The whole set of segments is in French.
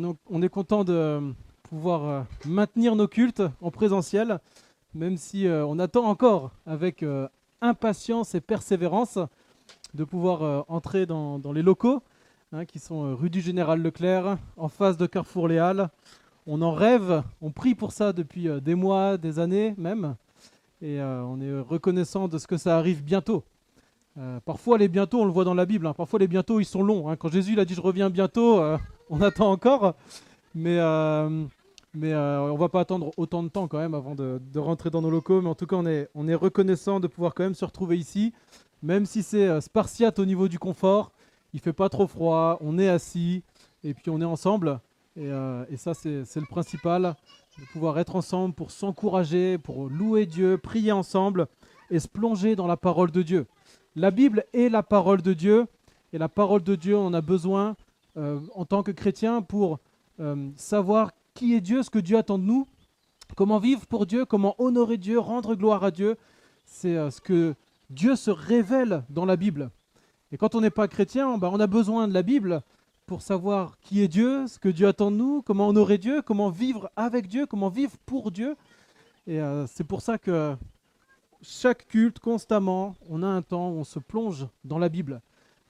on, est, on est content de pouvoir euh, maintenir nos cultes en présentiel, même si euh, on attend encore avec euh, impatience et persévérance de pouvoir entrer dans, les locaux hein, qui sont rue du Général Leclerc, en face de Carrefour Les Halles. On en rêve, on prie pour ça depuis des mois, des années même, et on est reconnaissant de ce que ça arrive bientôt. Parfois les bientôt, on le voit dans la Bible, hein, parfois les bientôt ils sont longs. hein. Quand Jésus a dit je reviens bientôt, on attend encore, mais, euh, mais euh, on va pas attendre autant de temps quand même avant de, rentrer dans nos locaux. Mais en tout cas, on est, on est reconnaissant de pouvoir quand même se retrouver ici, même si c'est euh, spartiate au niveau du confort. Il fait pas trop froid, on est assis et puis on est ensemble. Et, euh, et ça, c'est le principal, de pouvoir être ensemble pour s'encourager, pour louer Dieu, prier ensemble et se plonger dans la parole de Dieu. La Bible est la parole de Dieu, et la parole de Dieu, on en a besoin euh, en tant que chrétien pour euh, savoir qui est Dieu, ce que Dieu attend de nous, comment vivre pour Dieu, comment honorer Dieu, rendre gloire à Dieu. C'est euh, ce que Dieu se révèle dans la Bible. Et quand on n'est pas chrétien, ben, on a besoin de la Bible pour savoir qui est Dieu, ce que Dieu attend de nous, comment honorer Dieu, comment vivre avec Dieu, comment vivre pour Dieu. Et c'est pour ça que chaque culte, constamment, on a un temps où on se plonge dans la Bible.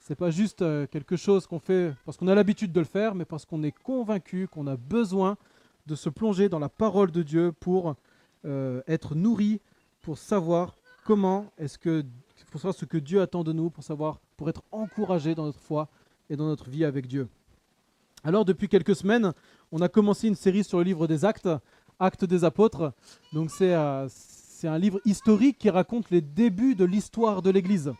C'est pas juste euh, quelque chose qu'on fait parce qu'on a l'habitude de le faire, mais parce qu'on est convaincu qu'on a besoin de se plonger dans la parole de Dieu pour euh, être nourri, pour savoir comment est-ce que, pour savoir ce que Dieu attend de nous, pour savoir, pour être encouragé dans notre foi et dans notre vie avec Dieu. Alors depuis quelques semaines, on a commencé une série sur le livre des Actes, Actes des Apôtres. Donc c'est euh, c'est un livre historique qui raconte les débuts de l'histoire de l'Église,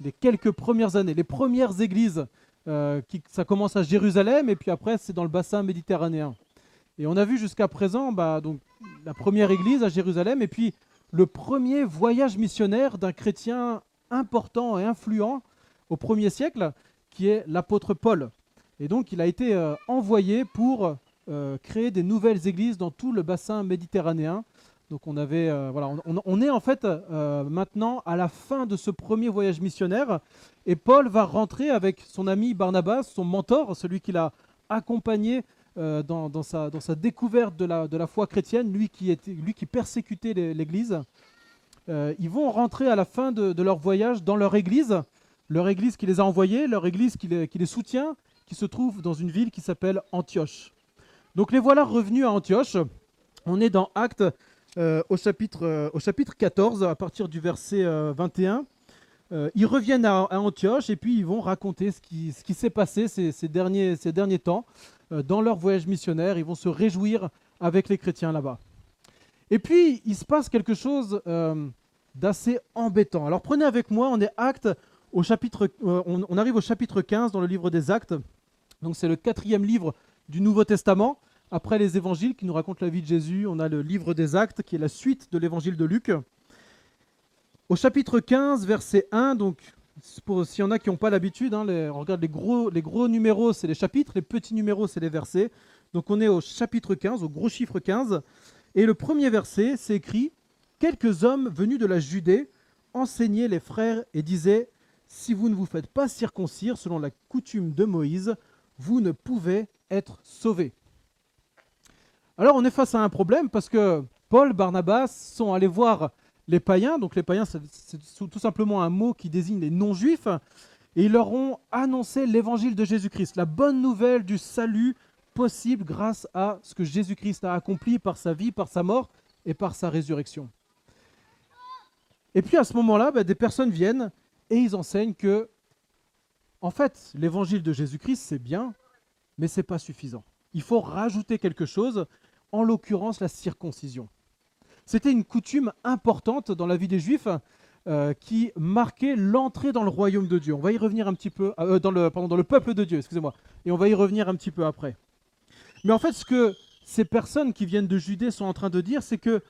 les quelques premières années, les premières églises. euh, qui, ça commence à Jérusalem et puis après c'est dans le bassin méditerranéen. Et on a vu jusqu'à présent bah, donc, la première église à Jérusalem et puis le premier voyage missionnaire d'un chrétien important et influent au premier siècle, qui est l'apôtre Paul. Et donc il a été euh, envoyé pour euh, créer des nouvelles églises dans tout le bassin méditerranéen. Donc on avait, euh, voilà, on, est en fait euh, maintenant à la fin de ce premier voyage missionnaire, et Paul va rentrer avec son ami Barnabas, son mentor, celui qui l'a accompagné euh, dans, dans sa, dans sa découverte de la, de la foi chrétienne, lui qui, était, lui qui persécutait l'Église. Ils vont rentrer à la fin de, de leur voyage dans leur église, leur église qui les a envoyés, leur église qui les, qui les soutient, qui se trouve dans une ville qui s'appelle Antioche. Donc les voilà revenus à Antioche. On est dans Actes au, chapitre, euh, au chapitre 14, à partir du verset euh, 21. Euh, ils reviennent à, Antioche et puis ils vont raconter ce qui, ce qui s'est passé ces, derniers, ces derniers temps euh, dans leur voyage missionnaire. Ils vont se réjouir avec les chrétiens là-bas. Et puis, il se passe quelque chose euh, d'assez embêtant. Alors prenez avec moi, on est Actes au chapitre, euh, on arrive au chapitre 15 dans le livre des Actes. Donc c'est le quatrième livre du Nouveau Testament. Après les évangiles qui nous racontent la vie de Jésus, on a le livre des Actes qui est la suite de l'évangile de Luc. Au chapitre 15, verset 1, donc s'il y en a qui n'ont pas l'habitude, hein, on regarde les gros, les gros numéros, c'est les chapitres, les petits numéros, c'est les versets. Donc on est au chapitre 15, au gros chiffre 15. Et le premier verset, c'est écrit Quelques hommes venus de la Judée enseignaient les frères et disaient Si vous ne vous faites pas circoncire selon la coutume de Moïse, vous ne pouvez être sauvés. Alors on est face à un problème parce que Paul, Barnabas sont allés voir les païens, donc les païens c'est tout simplement un mot qui désigne les non-juifs, et ils leur ont annoncé l'évangile de Jésus-Christ, la bonne nouvelle du salut possible grâce à ce que Jésus-Christ a accompli par sa vie, par sa mort et par sa résurrection. Et puis à ce moment-là, bah, des personnes viennent et ils enseignent que, en fait, l'évangile de Jésus-Christ, c'est bien, mais c'est pas suffisant. Il faut rajouter quelque chose, en l'occurrence la circoncision. C'était une coutume importante dans la vie des Juifs euh, qui marquait l'entrée dans le royaume de Dieu. On va y revenir un petit peu, euh, dans, le, pardon, dans le peuple de Dieu, excusez-moi, et on va y revenir un petit peu après. Mais en fait, ce que ces personnes qui viennent de Judée sont en train de dire, c'est que,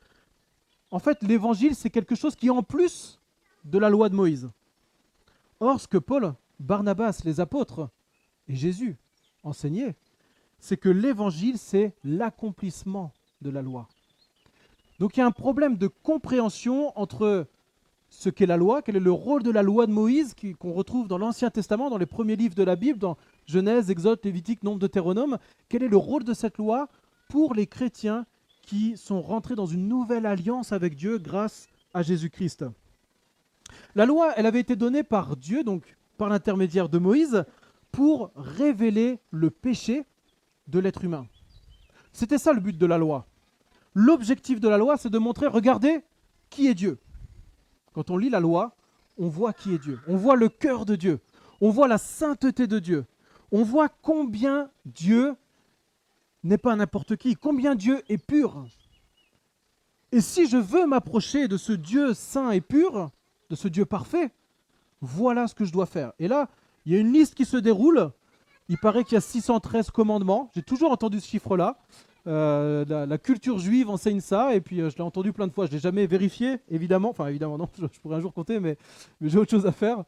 en fait, l'évangile, c'est quelque chose qui est en plus de la loi de Moïse. Or, ce que Paul, Barnabas, les apôtres et Jésus enseignaient, c'est que l'évangile, c'est l'accomplissement de la loi. Donc il y a un problème de compréhension entre ce qu'est la loi, quel est le rôle de la loi de Moïse qu'on retrouve dans l'Ancien Testament, dans les premiers livres de la Bible, dans Genèse, Exode, Lévitique, Nombre, Deutéronome. Quel est le rôle de cette loi pour les chrétiens qui sont rentrés dans une nouvelle alliance avec Dieu grâce à Jésus-Christ? La loi, elle avait été donnée par Dieu, donc par l'intermédiaire de Moïse, pour révéler le péché de l'être humain. C'était ça le but de la loi. L'objectif de la loi, c'est de montrer, regardez, qui est Dieu. Quand on lit la loi, on voit qui est Dieu. On voit le cœur de Dieu. On voit la sainteté de Dieu. On voit combien Dieu n'est pas n'importe qui, combien Dieu est pur. Et si je veux m'approcher de ce Dieu saint et pur, de ce Dieu parfait, voilà ce que je dois faire. Et là, il y a une liste qui se déroule. Il paraît qu'il y a 613 commandements. J'ai toujours entendu ce chiffre-là. Euh, la, culture juive enseigne ça, et puis euh, je l'ai entendu plein de fois. Je l'ai jamais vérifié, évidemment. Enfin, évidemment, non, je, pourrais un jour compter, mais, j'ai autre chose à faire.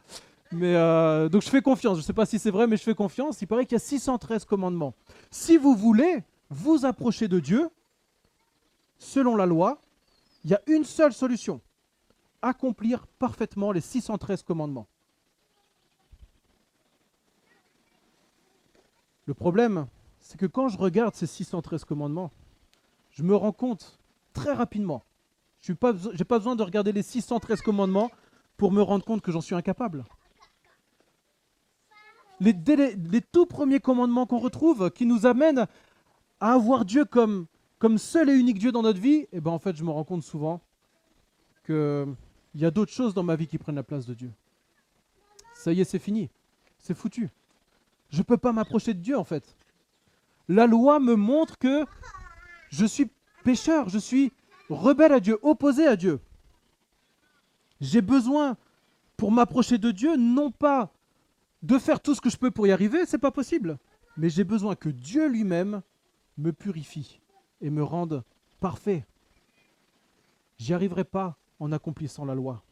Mais euh, donc je fais confiance. Je ne sais pas si c'est vrai, mais je fais confiance. Il paraît qu'il y a 613 commandements. Si vous voulez vous approcher de Dieu, selon la loi, il y a une seule solution accomplir parfaitement les 613 commandements. Le problème, c'est que quand je regarde ces 613 commandements, je me rends compte très rapidement. Je n'ai pas, besoin de regarder les 613 commandements pour me rendre compte que j'en suis incapable. Les, tout premiers commandements qu'on retrouve, qui nous amènent à avoir Dieu comme, comme seul et unique Dieu dans notre vie, et eh ben en fait, je me rends compte souvent qu'il y a d'autres choses dans ma vie qui prennent la place de Dieu. Ça y est, c'est fini. C'est foutu. Je ne peux pas m'approcher de Dieu en fait la loi me montre que je suis pécheur, je suis rebelle à Dieu, opposé à Dieu. J'ai besoin, pour m'approcher de Dieu, non pas de faire tout ce que je peux pour y arriver, c'est pas possible, mais j'ai besoin que Dieu lui-même me purifie et me rende parfait. J'y arriverai pas en accomplissant la loi.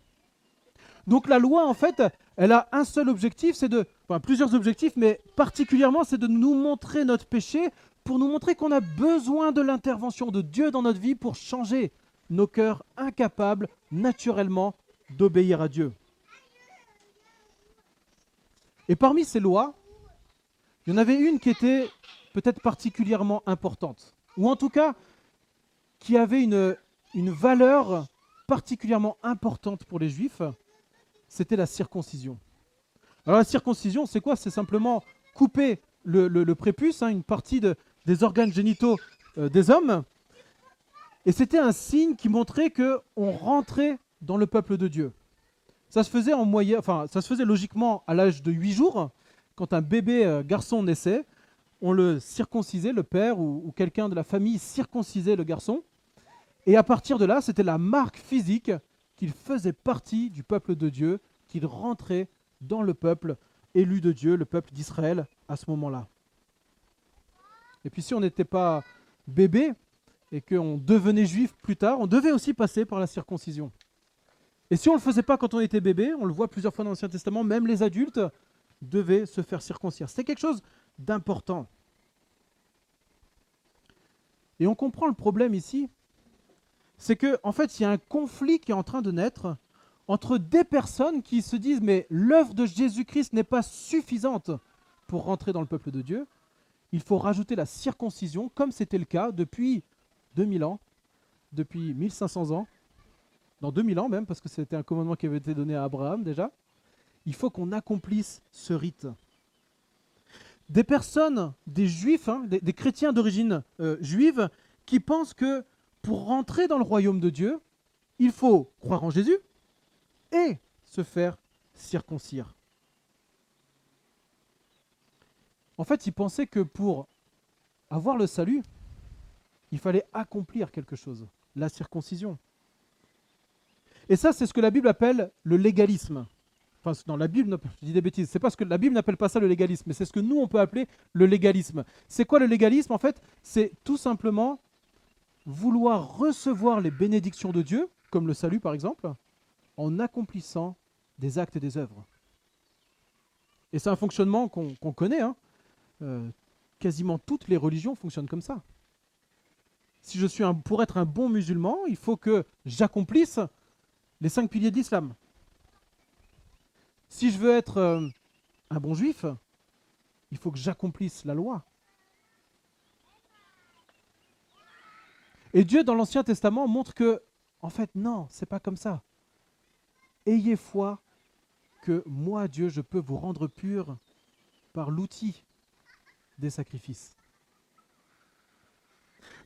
Donc la loi, en fait, elle a un seul objectif, c'est de, plusieurs objectifs, mais particulièrement, c'est de nous montrer notre péché, pour nous montrer qu'on a besoin de l'intervention de Dieu dans notre vie pour changer nos cœurs incapables naturellement d'obéir à Dieu. Et parmi ces lois, il y en avait une qui était peut-être particulièrement importante, ou en tout cas qui avait une valeur particulièrement importante pour les Juifs, c'était la circoncision. Alors la circoncision, c'est quoi? C'est simplement couper le, prépuce, hein, une partie des organes génitaux euh, des hommes. Et c'était un signe qui montrait que on rentrait dans le peuple de Dieu. Ça se faisait en moyenne, enfin, ça se faisait logiquement à l'âge de 8 jours, quand un bébé euh, garçon naissait, on le circoncisait, le père ou quelqu'un de la famille circoncisait le garçon. Et à partir de là, c'était la marque physique qu'il faisait partie du peuple de Dieu, qu'il rentrait dans le peuple élu de Dieu, le peuple d'Israël, à ce moment-là. Et puis si on n'était pas bébé et qu'on devenait juif plus tard, on devait aussi passer par la circoncision. Et si on ne le faisait pas quand on était bébé, on le voit plusieurs fois dans l'Ancien Testament, même les adultes devaient se faire circoncire. C'était quelque chose d'important. Et on comprend le problème ici, c'est que en fait, il y a un conflit qui est en train de naître entre des personnes qui se disent mais l'œuvre de Jésus-Christ n'est pas suffisante pour rentrer dans le peuple de Dieu. Il faut rajouter la circoncision, comme c'était le cas depuis 2000 ans, depuis 1500 ans, dans 2000 ans même, parce que c'était un commandement qui avait été donné à Abraham déjà. Il faut qu'on accomplisse ce rite. Des personnes, des juifs, hein, des, chrétiens d'origine euh, juive, qui pensent que pour rentrer dans le royaume de Dieu, il faut croire en Jésus et se faire circoncire. En fait, ils pensaient que pour avoir le salut, il fallait accomplir quelque chose, la circoncision. Et ça, c'est ce que la Bible appelle le légalisme. Enfin, dans la Bible, je dis des bêtises, c'est parce que la Bible n'appelle pas ça le légalisme, mais c'est ce que nous, on peut appeler le légalisme. C'est quoi le légalisme En fait, c'est tout simplement vouloir recevoir les bénédictions de Dieu, comme le salut par exemple, en accomplissant des actes et des œuvres. Et c'est un fonctionnement qu'on connaît. Hein. Euh, quasiment toutes les religions fonctionnent comme ça. Si je suis pour être un bon musulman, il faut que j'accomplisse les cinq piliers de l'islam. Si je veux être euh, un bon juif, il faut que j'accomplisse la loi. Et Dieu, dans l'Ancien Testament, montre que, en fait, non, c'est pas comme ça. Ayez foi que moi, Dieu, je peux vous rendre pur par l'outil des sacrifices.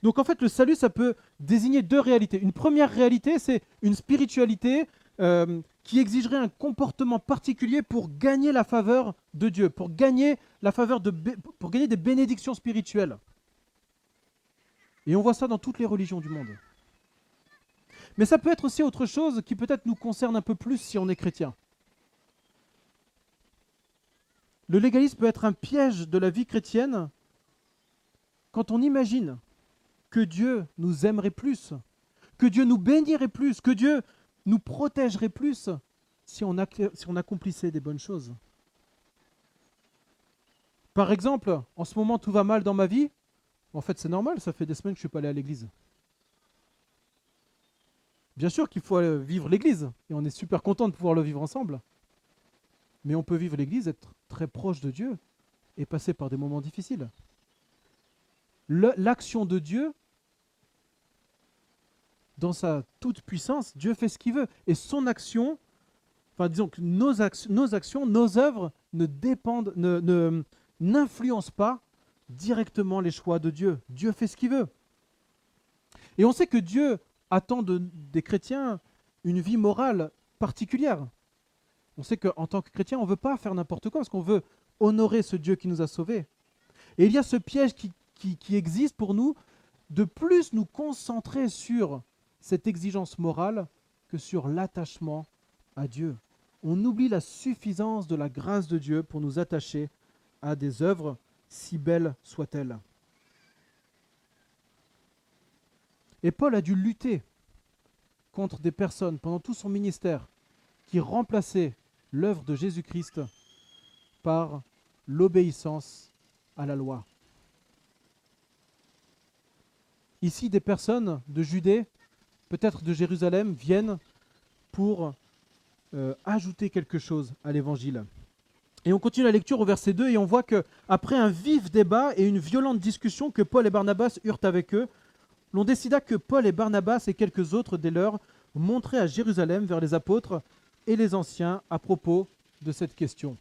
Donc en fait, le salut, ça peut désigner deux réalités. Une première réalité, c'est une spiritualité euh, qui exigerait un comportement particulier pour gagner la faveur de Dieu, pour gagner la faveur de, pour gagner des bénédictions spirituelles. Et on voit ça dans toutes les religions du monde. Mais ça peut être aussi autre chose qui peut-être nous concerne un peu plus si on est chrétien. Le légalisme peut être un piège de la vie chrétienne quand on imagine que Dieu nous aimerait plus, que Dieu nous bénirait plus, que Dieu nous protégerait plus si on, accomplissait des bonnes choses. Par exemple, en ce moment tout va mal dans ma vie. En fait, c'est normal, ça fait des semaines que je ne suis pas allé à l'église. Bien sûr qu'il faut vivre l'église, et on est super content de pouvoir le vivre ensemble. Mais on peut vivre l'église, être très proche de Dieu, et passer par des moments difficiles l'action de Dieu, dans sa toute puissance, Dieu fait ce qu'il veut. Et son action, enfin disons que nos, nos actions, nos œuvres ne dépendent, ne, n'influencent pas directement les choix de Dieu. Dieu fait ce qu'il veut. Et on sait que Dieu attend de, des chrétiens une vie morale particulière. On sait qu'en tant que chrétien, on ne veut pas faire n'importe quoi parce qu'on veut honorer ce Dieu qui nous a sauvés. Et il y a ce piège qui, qui, existe pour nous, de plus nous concentrer sur cette exigence morale que sur l'attachement à Dieu. On oublie la suffisance de la grâce de Dieu pour nous attacher à des œuvres, si belles soient-elles. Et Paul a dû lutter contre des personnes pendant tout son ministère qui remplaçaient l'œuvre de Jésus-Christ par l'obéissance à la loi. Ici, des personnes de Judée, peut-être de Jérusalem, viennent pour euh, ajouter quelque chose à l'évangile. Et on continue la lecture au verset 2 et on voit que après un vif débat et une violente discussion que Paul et Barnabas eurent avec eux, l'on décida que Paul et Barnabas et quelques autres des leurs montraient à Jérusalem vers les apôtres et les anciens à propos de cette question.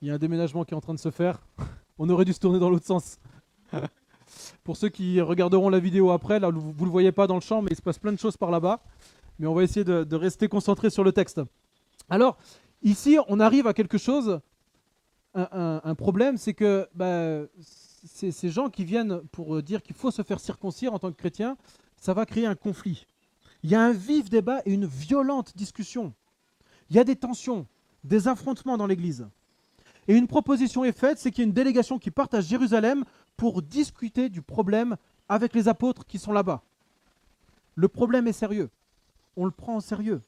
Il y a un déménagement qui est en train de se faire. On aurait dû se tourner dans l'autre sens. Pour ceux qui regarderont la vidéo après, là, vous ne le voyez pas dans le champ, mais il se passe plein de choses par là-bas. Mais on va essayer de, rester concentré sur le texte. Alors, ici, on arrive à quelque chose, un, problème, c'est que bah, ces gens qui viennent pour dire qu'il faut se faire circoncire en tant que chrétien, ça va créer un conflit. Il y a un vif débat et une violente discussion. Il y a des tensions, des affrontements dans l'Église. Et une proposition est faite, c'est qu'il y a une délégation qui part à Jérusalem pour discuter du problème avec les apôtres qui sont là-bas. Le problème est sérieux. On le prend en sérieux.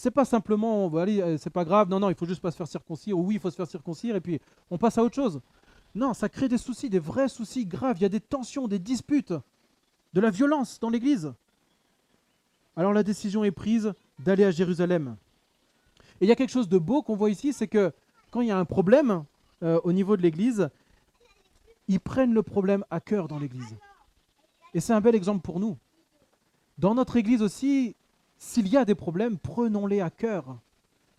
C'est pas simplement, euh, c'est pas grave, non, non, il faut juste pas se faire circoncire, ou oui, il faut se faire circoncire, et puis on passe à autre chose. Non, ça crée des soucis, des vrais soucis graves. Il y a des tensions, des disputes, de la violence dans l'Église. Alors la décision est prise d'aller à Jérusalem. Et il y a quelque chose de beau qu'on voit ici, c'est que quand il y a un problème euh, au niveau de l'Église, ils prennent le problème à cœur dans l'Église. Et c'est un bel exemple pour nous. Dans notre Église aussi, s'il y a des problèmes, prenons-les à cœur.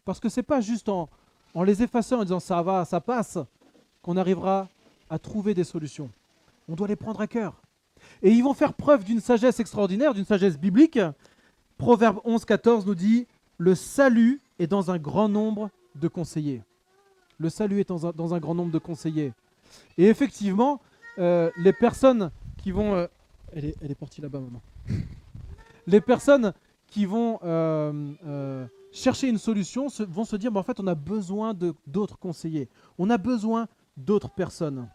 Parce que ce n'est pas juste en, les effaçant, en disant ça va, ça passe, qu'on arrivera à trouver des solutions. On doit les prendre à cœur. Et ils vont faire preuve d'une sagesse extraordinaire, d'une sagesse biblique. Proverbe 11, 14 nous dit, le salut est dans un grand nombre de conseillers. Le salut est dans un, grand nombre de conseillers. Et effectivement, euh, les personnes qui vont... Euh, elle, est, partie là-bas, maman. les personnes qui vont euh, chercher une solution vont se dire, en fait, on a besoin d'autres conseillers. On a besoin d'autres personnes.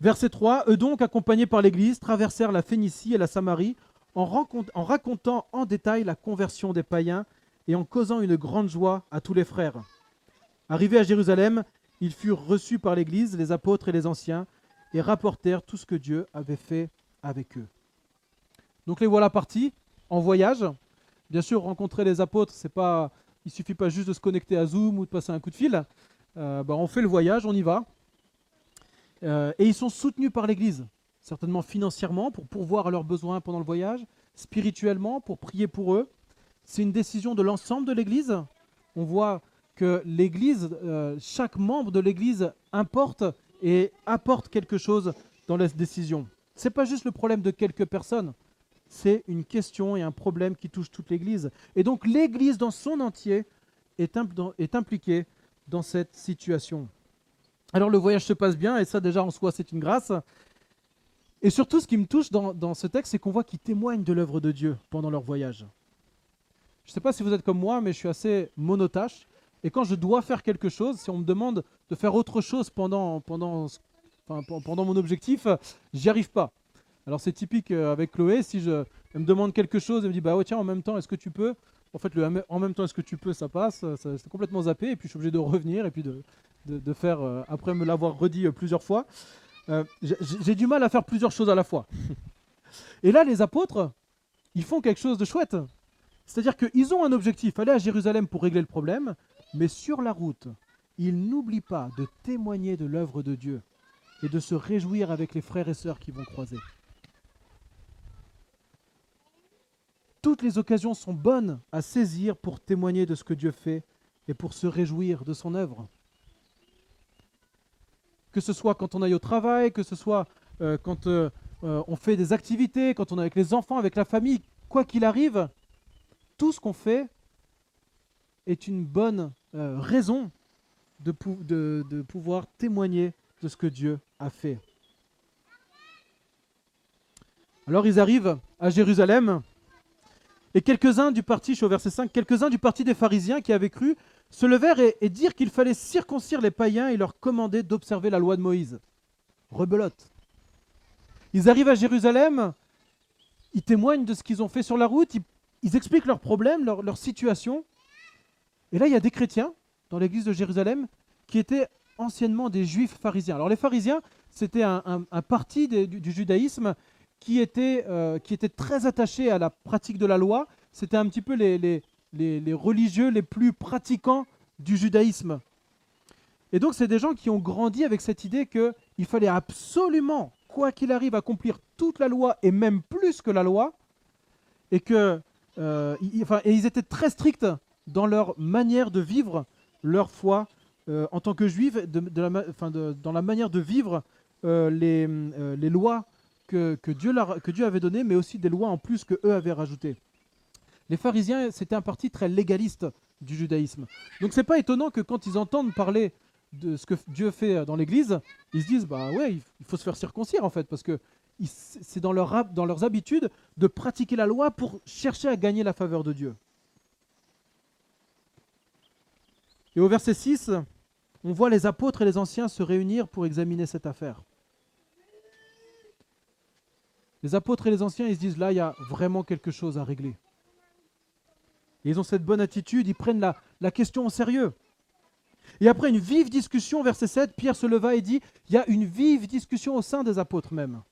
Verset 3, eux donc, accompagnés par l'Église, traversèrent la Phénicie et la Samarie en racontant en détail la conversion des païens et en causant une grande joie à tous les frères. Arrivés à Jérusalem, ils furent reçus par l'Église, les apôtres et les anciens, et rapportèrent tout ce que Dieu avait fait avec eux. Donc les voilà partis en voyage. Bien sûr, rencontrer les apôtres, c'est pas, il suffit pas juste de se connecter à Zoom ou de passer un coup de fil. Euh, bah, on fait le voyage, on y va. Euh, et ils sont soutenus par l'Église, certainement financièrement pour pourvoir à leurs besoins pendant le voyage, spirituellement pour prier pour eux. C'est une décision de l'ensemble de l'Église. On voit que l'Église, euh, chaque membre de l'Église importe et apporte quelque chose dans la décision. Ce n'est pas juste le problème de quelques personnes, c'est une question et un problème qui touche toute l'Église. Et donc l'Église dans son entier est, impliquée dans cette situation. Alors le voyage se passe bien, et ça déjà en soi c'est une grâce. Et surtout ce qui me touche dans, ce texte, c'est qu'on voit qu'ils témoignent de l'œuvre de Dieu pendant leur voyage. Je ne sais pas si vous êtes comme moi, mais je suis assez monotache. Et quand je dois faire quelque chose, si on me demande de faire autre chose pendant, pendant, pendant mon objectif, j'y arrive pas. Alors c'est typique euh, avec Chloé, si je, elle me demande quelque chose, elle me dit bah ouais tiens en même temps est-ce que tu peux? En fait le en même temps est-ce que tu peux ça passe, c'est complètement zappé et puis je suis obligé de revenir et puis de, de, faire, euh, après me l'avoir redit euh, plusieurs fois, euh, j'ai du mal à faire plusieurs choses à la fois. Et là, les apôtres, ils font quelque chose de chouette. C'est-à-dire qu'ils ont un objectif, aller à Jérusalem pour régler le problème, mais sur la route, ils n'oublient pas de témoigner de l'œuvre de Dieu et de se réjouir avec les frères et sœurs qui vont croiser. Toutes les occasions sont bonnes à saisir pour témoigner de ce que Dieu fait et pour se réjouir de son œuvre que ce soit quand on aille au travail, que ce soit euh, quand euh, euh, on fait des activités, quand on est avec les enfants, avec la famille, quoi qu'il arrive, tout ce qu'on fait est une bonne raison de, de, pouvoir témoigner de ce que Dieu a fait. Alors ils arrivent à Jérusalem, et quelques-uns du parti, je suis au verset 5, quelques-uns du parti des pharisiens qui avaient cru se levèrent et, dirent qu'il fallait circoncire les païens et leur commander d'observer la loi de Moïse. Rebelote. Ils arrivent à Jérusalem, ils témoignent de ce qu'ils ont fait sur la route, ils, expliquent leurs problèmes, leur, situation. Et là, il y a des chrétiens dans l'église de Jérusalem qui étaient anciennement des juifs pharisiens. Alors les pharisiens, c'était un, parti du, judaïsme qui était, euh, qui était très attaché à la pratique de la loi. C'était un petit peu les, les, religieux les plus pratiquants du judaïsme. Et donc, c'est des gens qui ont grandi avec cette idée qu'il fallait absolument, quoi qu'il arrive, accomplir toute la loi et même plus que la loi, et que, euh, enfin, ils étaient très stricts dans leur manière de vivre leur foi euh, en tant que juifs, enfin, dans la manière de vivre les, les, lois que, Dieu Dieu avait données, mais aussi des lois en plus que eux avaient rajoutées. Les pharisiens, c'était un parti très légaliste du judaïsme. Donc c'est pas étonnant que quand ils entendent parler de ce que Dieu fait dans l'Église, ils se disent bah ouais, il faut se faire circoncire en fait, parce que c'est dans, leur, dans leurs habitudes de pratiquer la loi pour chercher à gagner la faveur de Dieu. Et au verset 6, on voit les apôtres et les anciens se réunir pour examiner cette affaire. Les apôtres et les anciens, ils se disent là, il y a vraiment quelque chose à régler ils ont cette bonne attitude, ils prennent la, question au sérieux. Et après une vive discussion, verset 7, Pierre se leva et dit, il y a une vive discussion au sein des apôtres même.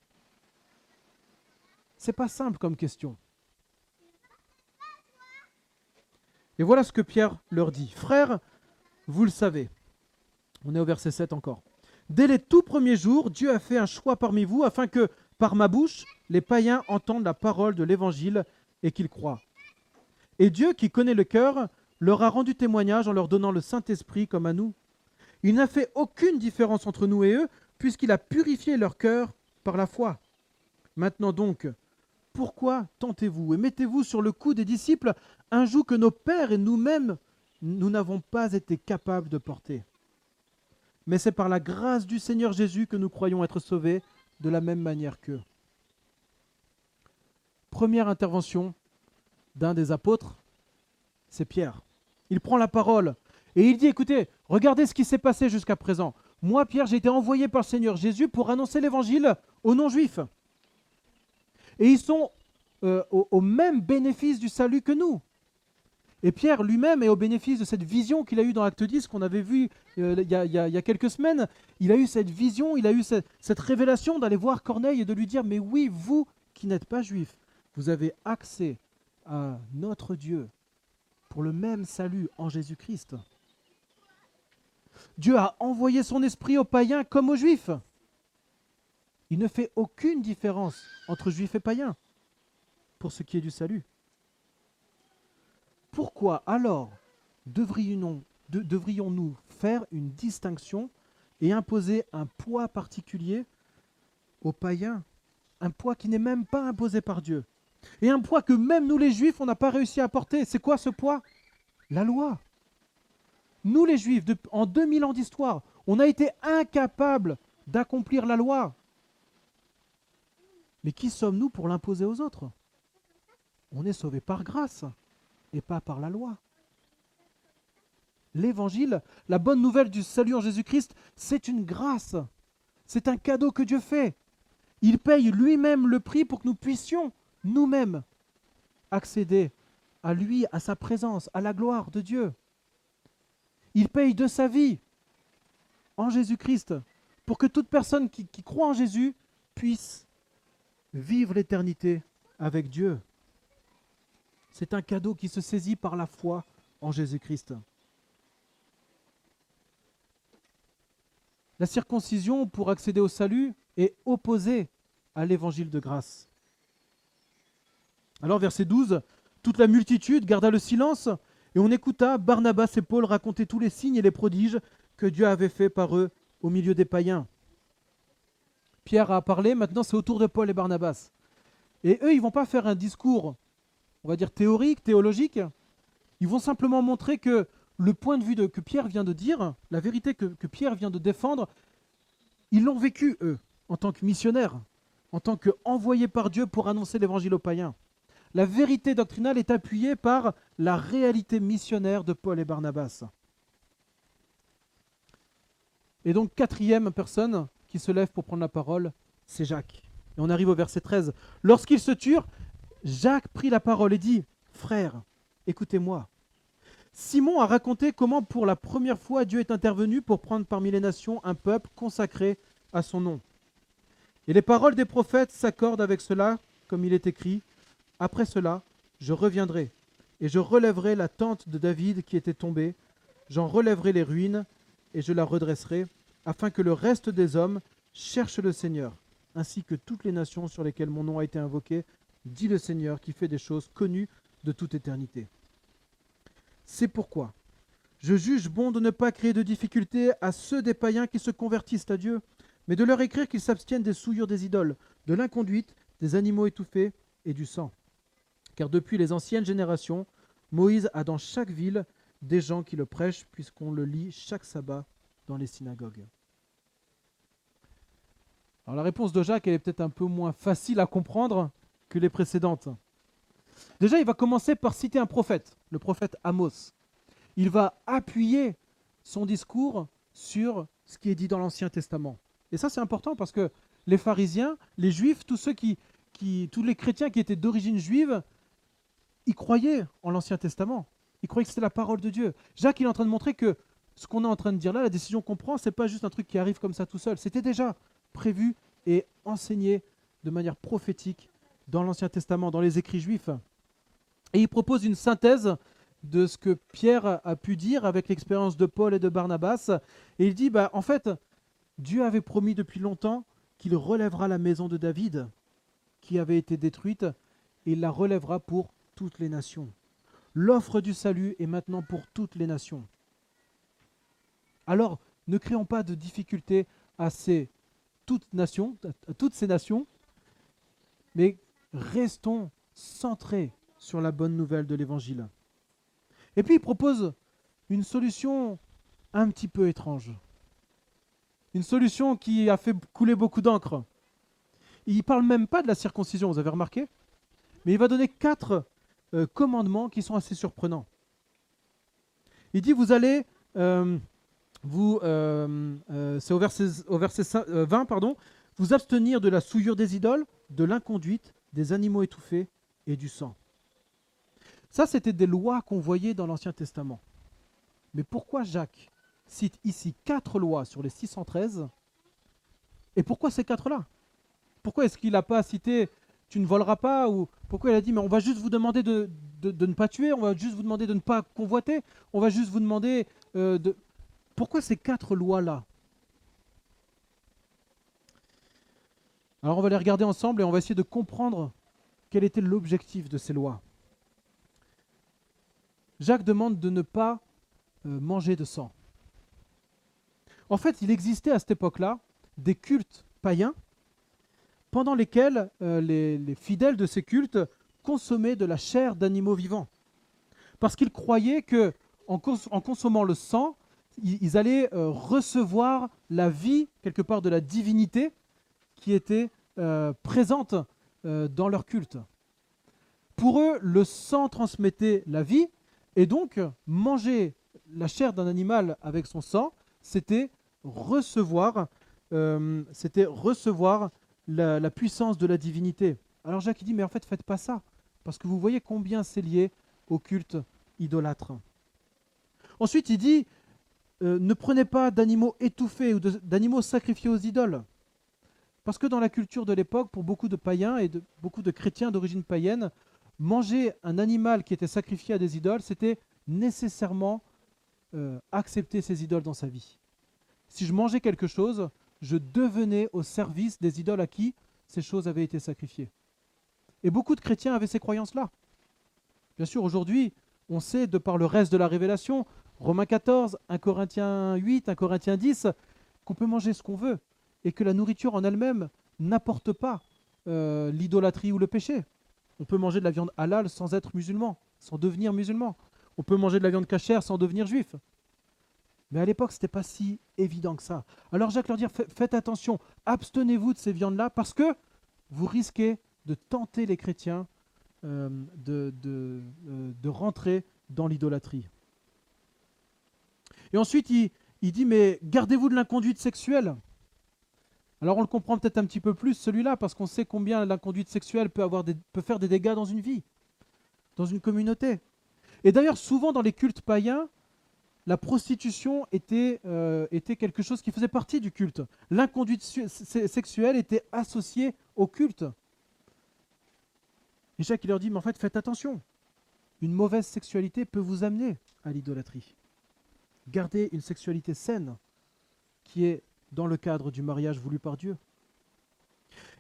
C'est pas simple comme question. Et voilà ce que Pierre leur dit. Frères, vous le savez. On est au verset 7 encore. Dès les tout premiers jours, Dieu a fait un choix parmi vous afin que, par ma bouche, les païens entendent la parole de l'Évangile et qu'ils croient. Et Dieu, qui connaît le cœur, leur a rendu témoignage en leur donnant le Saint-Esprit comme à nous. Il n'a fait aucune différence entre nous et eux, puisqu'il a purifié leur cœur par la foi. Maintenant donc, pourquoi tentez-vous et mettez-vous sur le cou des disciples un joug que nos pères et nous-mêmes, nous n'avons pas été capables de porter? Mais c'est par la grâce du Seigneur Jésus que nous croyons être sauvés de la même manière qu'eux. Première intervention, d'un des apôtres, c'est Pierre. Il prend la parole et il dit, écoutez, regardez ce qui s'est passé jusqu'à présent. Moi, Pierre, j'ai été envoyé par le Seigneur Jésus pour annoncer l'évangile aux non-juifs. Et ils sont euh, au, même bénéfice du salut que nous. Et Pierre lui-même est au bénéfice de cette vision qu'il a eue dans Acte 10, qu'on avait vu euh, il, y a, quelques semaines. Il a eu cette vision, il a eu cette révélation d'aller voir Corneille et de lui dire, mais oui, vous qui n'êtes pas juif, vous avez accès à notre Dieu pour le même salut en Jésus-Christ. Dieu a envoyé son esprit aux païens comme aux juifs. Il ne fait aucune différence entre juifs et païens pour ce qui est du salut. Pourquoi alors devrions-nous devrions faire une distinction et imposer un poids particulier aux païens? Un poids qui n'est même pas imposé par Dieu. Et un poids que même nous les juifs, on n'a pas réussi à porter. C'est quoi ce poids? La loi. Nous les juifs, en 2000 ans d'histoire, on a été incapables d'accomplir la loi. Mais qui sommes-nous pour l'imposer aux autres? On est sauvés par grâce et pas par la loi. L'évangile, la bonne nouvelle du salut en Jésus-Christ, c'est une grâce. C'est un cadeau que Dieu fait. Il paye lui-même le prix pour que nous puissions nous-mêmes accéder à lui, à sa présence, à la gloire de Dieu. Il paye de sa vie en Jésus-Christ pour que toute personne qui, qui croit en Jésus puisse vivre l'éternité avec Dieu. C'est un cadeau qui se saisit par la foi en Jésus-Christ. La circoncision pour accéder au salut est opposée à l'évangile de grâce. Alors verset 12, toute la multitude garda le silence et on écouta Barnabas et Paul raconter tous les signes et les prodiges que Dieu avait fait par eux au milieu des païens. Pierre a parlé, maintenant c'est au tour de Paul et Barnabas. Et eux, ils vont pas faire un discours, on va dire théorique, théologique. Ils vont simplement montrer que le point de vue que Pierre vient de dire, la vérité que, que Pierre vient de défendre, ils l'ont vécu, eux, en tant que missionnaires, en tant qu'envoyés par Dieu pour annoncer l'évangile aux païens. La vérité doctrinale est appuyée par la réalité missionnaire de Paul et Barnabas. Et donc, quatrième personne qui se lève pour prendre la parole, c'est Jacques. Et on arrive au verset 13. Lorsqu'ils se turent, Jacques prit la parole et dit, Frères, écoutez-moi. Simon a raconté comment pour la première fois Dieu est intervenu pour prendre parmi les nations un peuple consacré à son nom. Et les paroles des prophètes s'accordent avec cela, comme il est écrit, Après cela, je reviendrai, et je relèverai la tente de David qui était tombée, j'en relèverai les ruines, et je la redresserai, afin que le reste des hommes cherche le Seigneur, ainsi que toutes les nations sur lesquelles mon nom a été invoqué, dit le Seigneur qui fait des choses connues de toute éternité. C'est pourquoi je juge bon de ne pas créer de difficultés à ceux des païens qui se convertissent à Dieu, mais de leur écrire qu'ils s'abstiennent des souillures des idoles, de l'inconduite, des animaux étouffés et du sang. Car depuis les anciennes générations, Moïse a dans chaque ville des gens qui le prêchent, puisqu'on le lit chaque sabbat dans les synagogues. Alors la réponse de Jacques, elle est peut-être un peu moins facile à comprendre que les précédentes. Déjà, il va commencer par citer un prophète, le prophète Amos. Il va appuyer son discours sur ce qui est dit dans l'Ancien Testament. Et ça, c'est important parce que les pharisiens, les juifs, tous ceux qui, tous les chrétiens qui étaient d'origine juive, ils croyaient en l'Ancien Testament. Ils croyaient que c'était la parole de Dieu. Jacques, il est en train de montrer que ce qu'on est en train de dire là, la décision qu'on prend, c'est pas juste un truc qui arrive comme ça tout seul. C'était déjà prévu et enseigné de manière prophétique dans l'Ancien Testament, dans les écrits juifs. Et il propose une synthèse de ce que Pierre a pu dire avec l'expérience de Paul et de Barnabas. Et il dit, bah, en fait, Dieu avait promis depuis longtemps qu'il relèvera la maison de David, qui avait été détruite, et il la relèvera pour toutes les nations. L'offre du salut est maintenant pour toutes les nations. Alors, ne créons pas de difficultés à ces toutes nations, à toutes ces nations, mais restons centrés sur la bonne nouvelle de l'Évangile. Et puis il propose une solution un petit peu étrange. Une solution qui a fait couler beaucoup d'encre. Il ne parle même pas de la circoncision, vous avez remarqué Mais il va donner quatre euh, commandements qui sont assez surprenants. Il dit, vous allez, euh, vous, euh, c'est au verset, au verset 20, pardon, vous abstenir de la souillure des idoles, de l'inconduite, des animaux étouffés et du sang. Ça, c'était des lois qu'on voyait dans l'Ancien Testament. Mais pourquoi Jacques cite ici quatre lois sur les 613 Et pourquoi ces quatre-là? Pourquoi est-ce qu'il n'a pas cité tu ne voleras pas Ou pourquoi il a dit, mais on va juste vous demander de, ne pas tuer, on va juste vous demander de ne pas convoiter, on va juste vous demander euh, de... Pourquoi ces quatre lois-là? Alors on va les regarder ensemble et on va essayer de comprendre quel était l'objectif de ces lois. Jacques demande de ne pas euh, manger de sang. En fait, il existait à cette époque-là des cultes païens pendant lesquels euh, les, fidèles de ces cultes consommaient de la chair d'animaux vivants. Parce qu'ils croyaient que en, consommant le sang, ils, allaient euh, recevoir la vie, quelque part, de la divinité qui était euh, présente dans leur culte. Pour eux, le sang transmettait la vie, et donc manger la chair d'un animal avec son sang, c'était recevoir, c'était recevoir la, puissance de la divinité. Alors Jacques dit, mais en fait, faites pas ça, parce que vous voyez combien c'est lié au culte idolâtre. Ensuite, il dit, euh, ne prenez pas d'animaux étouffés ou d'animaux sacrifiés aux idoles. Parce que dans la culture de l'époque, pour beaucoup de païens et de, beaucoup de chrétiens d'origine païenne, manger un animal qui était sacrifié à des idoles, c'était nécessairement euh, accepter ces idoles dans sa vie. Si je mangeais quelque chose, je devenais au service des idoles à qui ces choses avaient été sacrifiées. Et beaucoup de chrétiens avaient ces croyances-là. Bien sûr, aujourd'hui, on sait, de par le reste de la révélation, Romains 14, 1 Corinthiens 8, 1 Corinthiens 10, qu'on peut manger ce qu'on veut et que la nourriture en elle-même n'apporte pas euh, l'idolâtrie ou le péché. On peut manger de la viande halal sans être musulman, sans devenir musulman. On peut manger de la viande cachère sans devenir juif. Mais à l'époque, ce n'était pas si évident que ça. Alors Jacques leur dit, faites attention, abstenez-vous de ces viandes-là parce que vous risquez de tenter les chrétiens euh, de, euh, de, rentrer dans l'idolâtrie. Et ensuite, il, il dit, mais gardez-vous de l'inconduite sexuelle. Alors on le comprend peut-être un petit peu plus celui-là parce qu'on sait combien l'inconduite sexuelle peut, avoir faire des dégâts dans une vie, dans une communauté. Et d'ailleurs, souvent dans les cultes païens, la prostitution était, euh, était quelque chose qui faisait partie du culte. L'inconduite sexuelle était associée au culte. Et Jacques il leur dit, mais en fait, faites attention. Une mauvaise sexualité peut vous amener à l'idolâtrie. Gardez une sexualité saine qui est dans le cadre du mariage voulu par Dieu.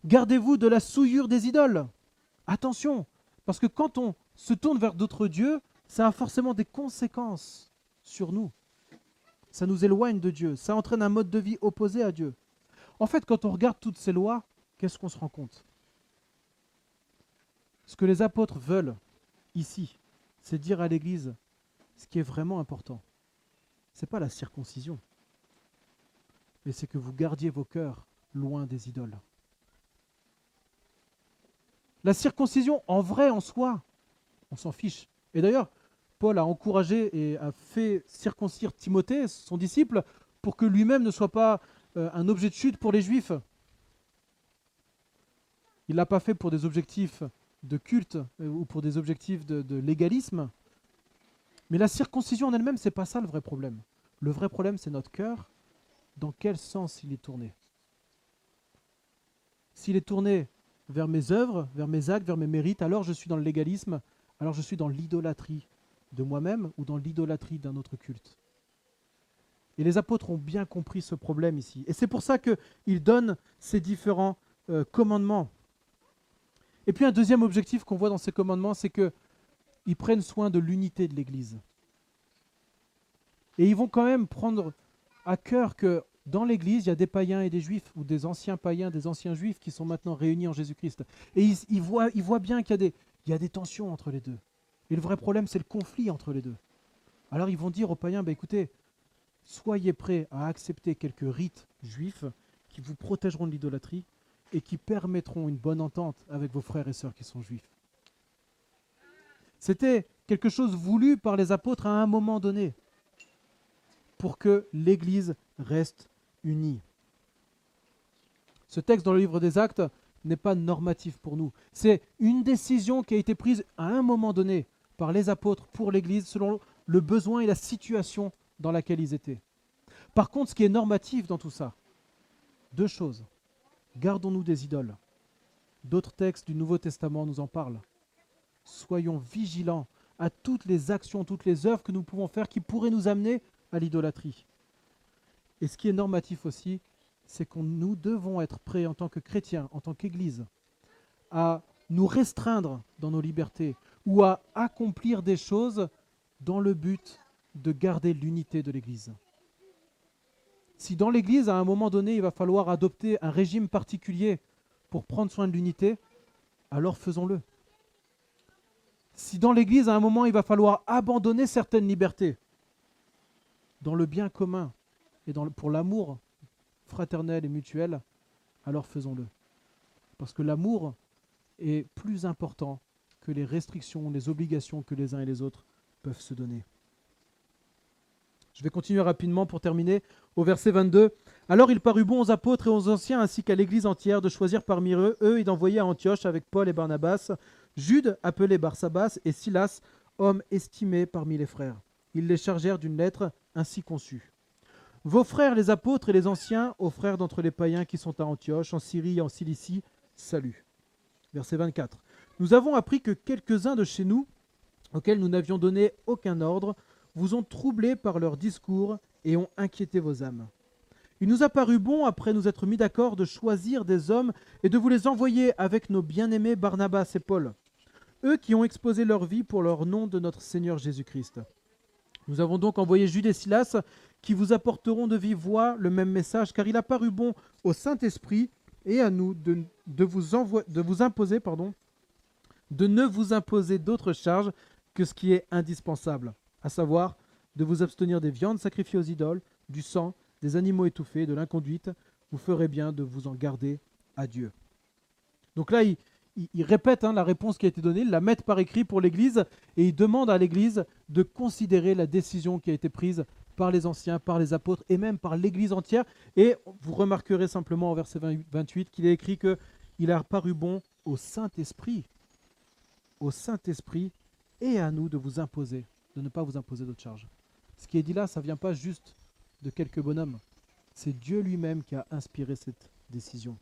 Gardez-vous de la souillure des idoles. Attention, parce que quand on se tourne vers d'autres dieux, ça a forcément des conséquences sur nous. Ça nous éloigne de Dieu. Ça entraîne un mode de vie opposé à Dieu. En fait, quand on regarde toutes ces lois, qu'est-ce qu'on se rend compte? Ce que les apôtres veulent ici, c'est dire à l'Église ce qui est vraiment important. Ce n'est pas la circoncision, mais c'est que vous gardiez vos cœurs loin des idoles. La circoncision, en vrai, en soi, on s'en fiche. Et d'ailleurs, Paul a encouragé et a fait circoncire Timothée, son disciple, pour que lui-même ne soit pas euh, un objet de chute pour les Juifs. Il ne l'a pas fait pour des objectifs de culte euh, ou pour des objectifs de, légalisme. Mais la circoncision en elle-même, ce n'est pas ça le vrai problème. Le vrai problème, c'est notre cœur. Dans quel sens il est tourné? S'il est tourné vers mes œuvres, vers mes actes, vers mes mérites, alors je suis dans le légalisme, alors je suis dans l'idolâtrie de moi-même ou dans l'idolâtrie d'un autre culte. Et les apôtres ont bien compris ce problème ici. Et c'est pour ça qu'ils donnent ces différents euh, commandements. Et puis un deuxième objectif qu'on voit dans ces commandements, c'est qu'ils prennent soin de l'unité de l'Église. Et ils vont quand même prendre à cœur que dans l'Église, il y a des païens et des juifs, ou des anciens païens, des anciens juifs qui sont maintenant réunis en Jésus-Christ. Et ils, voient, bien qu'il y a des tensions entre les deux. Et le vrai problème, c'est le conflit entre les deux. Alors ils vont dire aux païens, bah, écoutez, soyez prêts à accepter quelques rites juifs qui vous protégeront de l'idolâtrie et qui permettront une bonne entente avec vos frères et sœurs qui sont juifs. C'était quelque chose voulu par les apôtres à un moment donné pour que l'Église reste unie. Ce texte dans le livre des Actes n'est pas normatif pour nous. C'est une décision qui a été prise à un moment donné par les apôtres pour l'Église selon le besoin et la situation dans laquelle ils étaient. Par contre, ce qui est normatif dans tout ça, deux choses. Gardons-nous des idoles. D'autres textes du Nouveau Testament nous en parlent. Soyons vigilants à toutes les actions, toutes les œuvres que nous pouvons faire qui pourraient nous amener à l'idolâtrie. Et ce qui est normatif aussi, c'est que nous devons être prêts en tant que chrétiens, en tant qu'Église, à nous restreindre dans nos libertés ou à accomplir des choses dans le but de garder l'unité de l'Église. Si dans l'Église, à un moment donné, il va falloir adopter un régime particulier pour prendre soin de l'unité, alors faisons-le. Si dans l'Église, à un moment, il va falloir abandonner certaines libertés, dans le bien commun et pour l'amour fraternel et mutuel, alors faisons-le. Parce que l'amour est plus important que les restrictions, les obligations que les uns et les autres peuvent se donner. Je vais continuer rapidement pour terminer au verset 22. Alors il parut bon aux apôtres et aux anciens ainsi qu'à l'Église entière de choisir parmi eux, eux et d'envoyer à Antioche avec Paul et Barnabas, Jude appelé Barsabas et Silas, hommes estimés parmi les frères. Ils les chargèrent d'une lettre ainsi conçue. Vos frères les apôtres et les anciens, aux frères d'entre les païens qui sont à Antioche, en Syrie et en Cilicie, salut. Verset 24. Nous avons appris que quelques-uns de chez nous, auxquels nous n'avions donné aucun ordre, vous ont troublés par leur discours et ont inquiété vos âmes. Il nous a paru bon, après nous être mis d'accord, de choisir des hommes et de vous les envoyer avec nos bien-aimés Barnabas et Paul, eux qui ont exposé leur vie pour leur nom de notre Seigneur Jésus-Christ. Nous avons donc envoyé Jude et Silas, qui vous apporteront de vive voix le même message, car il a paru bon au Saint-Esprit et à nous de, vous, imposer, pardon, de ne vous imposer d'autres charges que ce qui est indispensable à savoir de vous abstenir des viandes sacrifiées aux idoles, du sang, des animaux étouffés, de l'inconduite, vous ferez bien de vous en garder à Dieu. Donc là, il, répète hein, la réponse qui a été donnée, il la met par écrit pour l'Église, et il demande à l'Église de considérer la décision qui a été prise par les anciens, par les apôtres, et même par l'Église entière. Et vous remarquerez simplement au verset 28 qu'il est écrit que il a paru bon au Saint-Esprit, au Saint-Esprit et à nous de vous imposer de ne pas vous imposer d'autres charges. Ce qui est dit là, ça ne vient pas juste de quelques bonhommes. C'est Dieu lui-même qui a inspiré cette décision.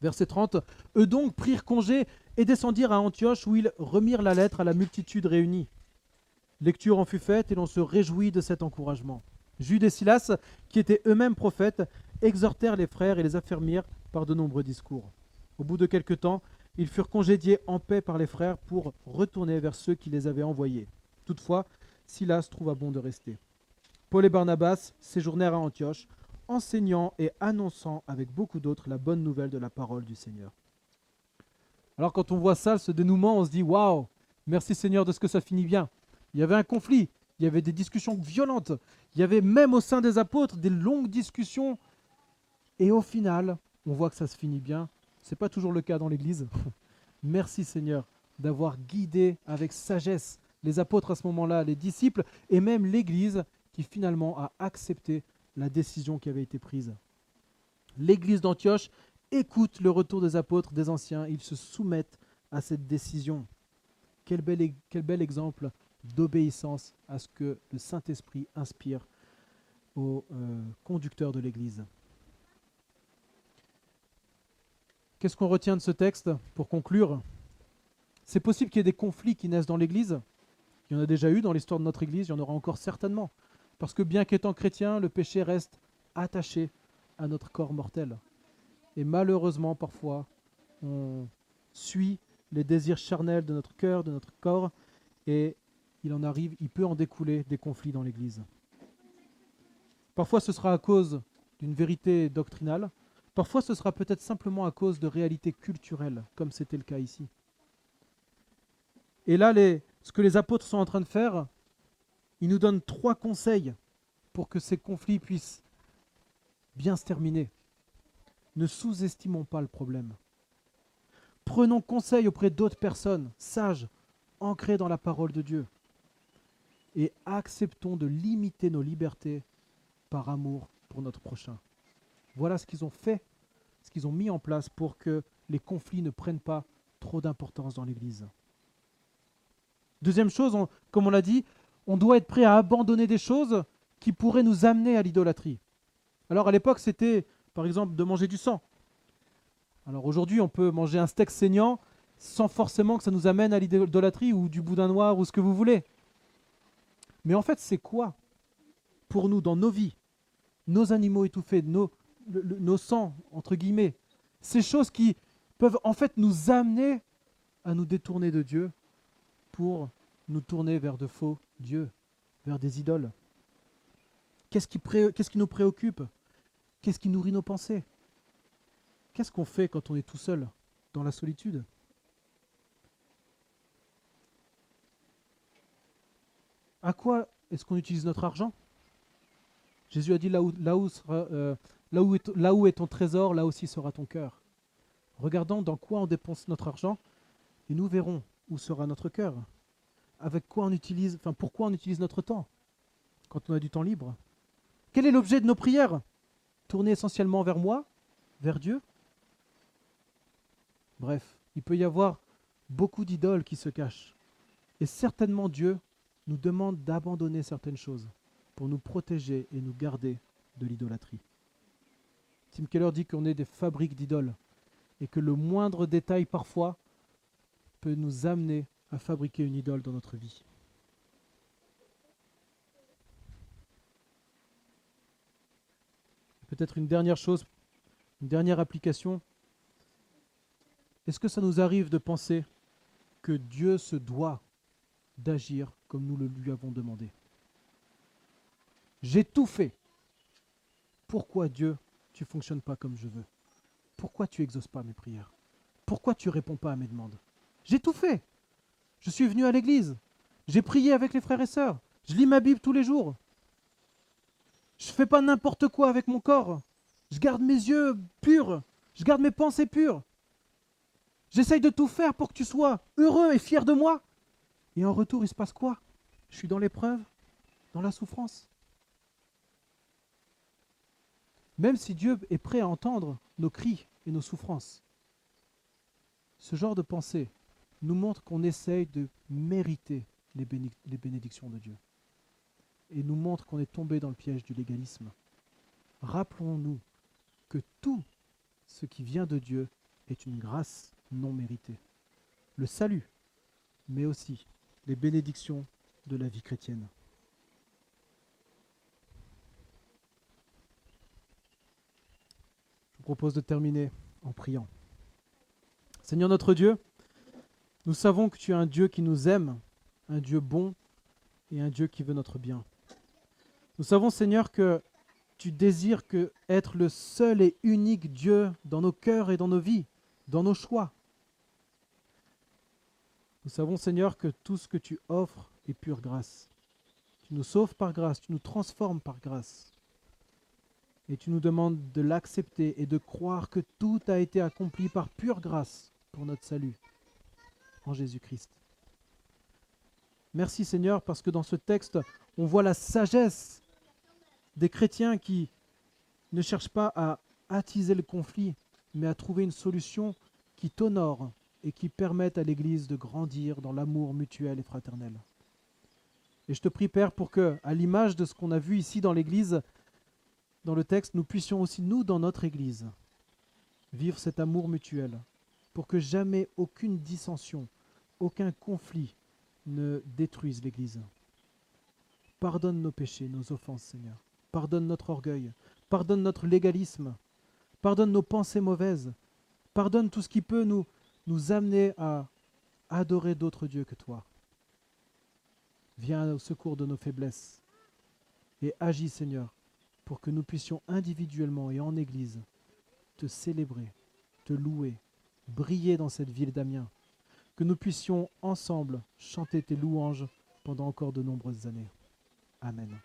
Verset 30. Eux donc prirent congé et descendirent à Antioche où ils remirent la lettre à la multitude réunie. Lecture en fut faite et l'on se réjouit de cet encouragement. Jude et Silas, qui étaient eux-mêmes prophètes, exhortèrent les frères et les affermirent par de nombreux discours. Au bout de quelque temps, ils furent congédiés en paix par les frères pour retourner vers ceux qui les avaient envoyés. Toutefois, Silas trouva bon de rester. Paul et Barnabas séjournèrent à Antioche, enseignant et annonçant avec beaucoup d'autres la bonne nouvelle de la parole du Seigneur. Alors quand on voit ça, ce dénouement, on se dit waouh, merci Seigneur de ce que ça finit bien. Il y avait un conflit, il y avait des discussions violentes, il y avait même au sein des apôtres des longues discussions. Et au final, on voit que ça se finit bien. Ce n'est pas toujours le cas dans l'Église. merci Seigneur d'avoir guidé avec sagesse les apôtres à ce moment-là, les disciples et même l'Église qui finalement a accepté la décision qui avait été prise. L'Église d'Antioche écoute le retour des apôtres, des anciens, ils se soumettent à cette décision. Quel bel, bel exemple d'obéissance à ce que le Saint-Esprit inspire aux euh, conducteurs de l'Église. Qu'est-ce qu'on retient de ce texte pour conclure? C'est possible qu'il y ait des conflits qui naissent dans l'Église, il y en a déjà eu dans l'histoire de notre Église, il y en aura encore certainement. Parce que bien qu'étant chrétien, le péché reste attaché à notre corps mortel. Et malheureusement, parfois, on suit les désirs charnels de notre cœur, de notre corps, et il en arrive, il peut en découler des conflits dans l'Église. Parfois, ce sera à cause d'une vérité doctrinale, parfois, ce sera peut-être simplement à cause de réalités culturelles, comme c'était le cas ici. Et là, ce que les apôtres sont en train de faire, ils nous donnent trois conseils pour que ces conflits puissent bien se terminer. Ne sous-estimons pas le problème. Prenons conseil auprès d'autres personnes, sages, ancrées dans la parole de Dieu. Et acceptons de limiter nos libertés par amour pour notre prochain. Voilà ce qu'ils ont fait, ce qu'ils ont mis en place pour que les conflits ne prennent pas trop d'importance dans l'Église. Deuxième chose, comme on l'a dit, on doit être prêt à abandonner des choses qui pourraient nous amener à l'idolâtrie. Alors à l'époque, c'était par exemple de manger du sang. Alors aujourd'hui, on peut manger un steak saignant sans forcément que ça nous amène à l'idolâtrie ou du boudin noir ou ce que vous voulez. Mais en fait, c'est quoi pour nous dans nos vies, nos animaux étouffés, nos, nos sangs, entre guillemets, ces choses qui peuvent en fait nous amener à nous détourner de Dieu pour nous tourner vers de faux dieux, vers des idoles. Qu'est-ce qui, nous préoccupe? Qu'est-ce qui nourrit nos pensées? Qu'est-ce qu'on fait quand on est tout seul, dans la solitude? À quoi est-ce qu'on utilise notre argent? Jésus a dit euh, là où est ton trésor, là aussi sera ton cœur. Regardons dans quoi on dépense notre argent et nous verrons où sera notre cœur. Avec quoi on utilise, enfin pourquoi on utilise notre temps quand on a du temps libre? Quel est l'objet de nos prières? Tourner essentiellement vers moi, vers Dieu? Bref, il peut y avoir beaucoup d'idoles qui se cachent. Et certainement Dieu nous demande d'abandonner certaines choses pour nous protéger et nous garder de l'idolâtrie. Tim Keller dit qu'on est des fabriques d'idoles et que le moindre détail parfois peut nous amener à fabriquer une idole dans notre vie. Peut-être une dernière chose, une dernière application. Est-ce que ça nous arrive de penser que Dieu se doit d'agir comme nous le lui avons demandé? J'ai tout fait. Pourquoi Dieu, tu ne fonctionnes pas comme je veux? Pourquoi tu exauces pas mes prières? Pourquoi tu réponds pas à mes demandes? J'ai tout fait. Je suis venu à l'église. J'ai prié avec les frères et sœurs. Je lis ma Bible tous les jours. Je ne fais pas n'importe quoi avec mon corps. Je garde mes yeux purs. Je garde mes pensées pures. J'essaye de tout faire pour que tu sois heureux et fier de moi. Et en retour, il se passe quoi? Je suis dans l'épreuve, dans la souffrance. Même si Dieu est prêt à entendre nos cris et nos souffrances, ce genre de pensée nous montre qu'on essaye de mériter les, bénédictions de Dieu et nous montre qu'on est tombé dans le piège du légalisme. Rappelons-nous que tout ce qui vient de Dieu est une grâce non méritée. Le salut, mais aussi les bénédictions de la vie chrétienne. Je vous propose de terminer en priant. Seigneur notre Dieu, nous savons que tu es un Dieu qui nous aime, un Dieu bon et un Dieu qui veut notre bien. Nous savons, Seigneur, que tu désires que être le seul et unique Dieu dans nos cœurs et dans nos vies, dans nos choix. Nous savons, Seigneur, que tout ce que tu offres est pure grâce. Tu nous sauves par grâce, tu nous transformes par grâce. Et tu nous demandes de l'accepter et de croire que tout a été accompli par pure grâce pour notre salut en Jésus-Christ. Merci Seigneur parce que dans ce texte, on voit la sagesse des chrétiens qui ne cherchent pas à attiser le conflit, mais à trouver une solution qui t'honore et qui permettent à l'Église de grandir dans l'amour mutuel et fraternel. Et je te prie, Père, pour que, à l'image de ce qu'on a vu ici dans l'Église, dans le texte, nous puissions aussi, nous, dans notre Église, vivre cet amour mutuel, pour que jamais aucune dissension, aucun conflit ne détruise l'Église. Pardonne nos péchés, nos offenses, Seigneur. Pardonne notre orgueil. Pardonne notre légalisme. Pardonne nos pensées mauvaises. Pardonne tout ce qui peut nous, nous amener à adorer d'autres dieux que toi. Viens au secours de nos faiblesses et agis, Seigneur, pour que nous puissions individuellement et en Église te célébrer, te louer, briller dans cette ville d'Amiens, que nous puissions ensemble chanter tes louanges pendant encore de nombreuses années. Amen.